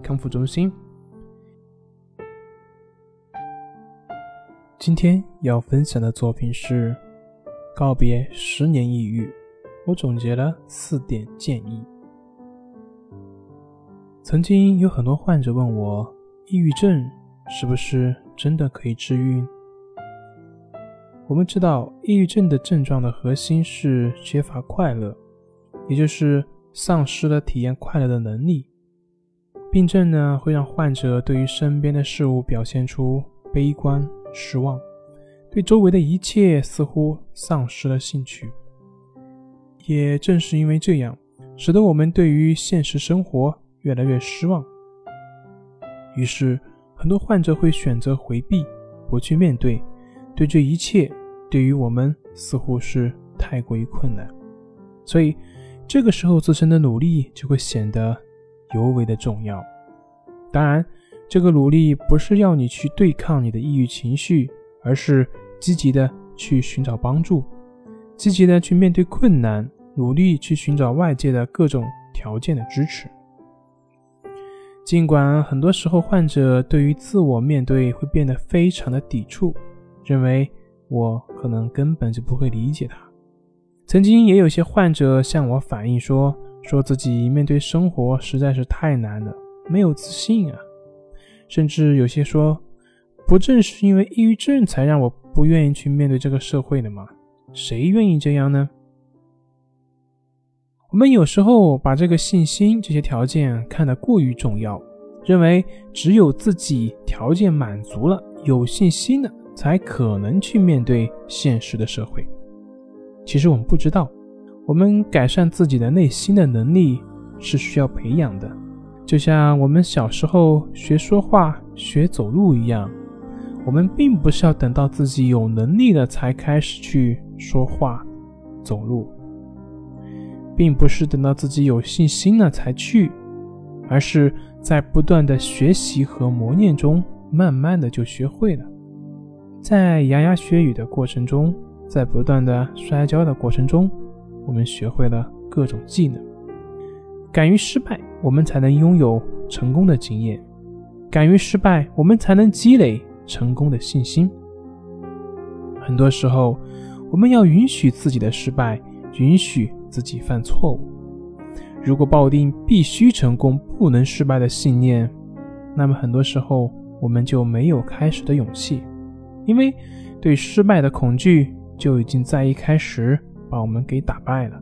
康复中心”。今天要分享的作品是《告别十年抑郁》，我总结了四点建议。曾经有很多患者问我，抑郁症是不是真的可以治愈？我们知道，抑郁症的症状的核心是缺乏快乐，也就是丧失了体验快乐的能力。病症呢，会让患者对于身边的事物表现出悲观。失望，对周围的一切似乎丧失了兴趣。也正是因为这样，使得我们对于现实生活越来越失望。于是，很多患者会选择回避，不去面对。对这一切，对于我们似乎是太过于困难。所以，这个时候自身的努力就会显得尤为的重要。当然。这个努力不是要你去对抗你的抑郁情绪，而是积极的去寻找帮助，积极的去面对困难，努力去寻找外界的各种条件的支持。尽管很多时候患者对于自我面对会变得非常的抵触，认为我可能根本就不会理解他。曾经也有些患者向我反映说，说自己面对生活实在是太难了，没有自信啊。甚至有些说，不正是因为抑郁症才让我不愿意去面对这个社会的吗？谁愿意这样呢？我们有时候把这个信心这些条件看得过于重要，认为只有自己条件满足了，有信心了，才可能去面对现实的社会。其实我们不知道，我们改善自己的内心的能力是需要培养的。就像我们小时候学说话、学走路一样，我们并不是要等到自己有能力了才开始去说话、走路，并不是等到自己有信心了才去，而是在不断的学习和磨练中，慢慢的就学会了。在牙牙学语的过程中，在不断的摔跤的过程中，我们学会了各种技能。敢于失败，我们才能拥有成功的经验；敢于失败，我们才能积累成功的信心。很多时候，我们要允许自己的失败，允许自己犯错误。如果抱定必须成功、不能失败的信念，那么很多时候我们就没有开始的勇气，因为对失败的恐惧就已经在一开始把我们给打败了。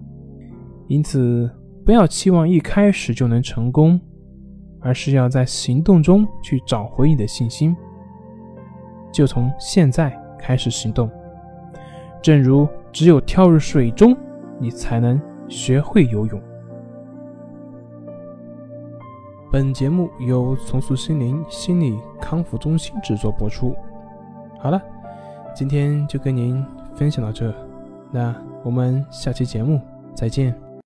因此。不要期望一开始就能成功，而是要在行动中去找回你的信心。就从现在开始行动。正如只有跳入水中，你才能学会游泳。本节目由重塑心灵心理康复中心制作播出。好了，今天就跟您分享到这，那我们下期节目再见。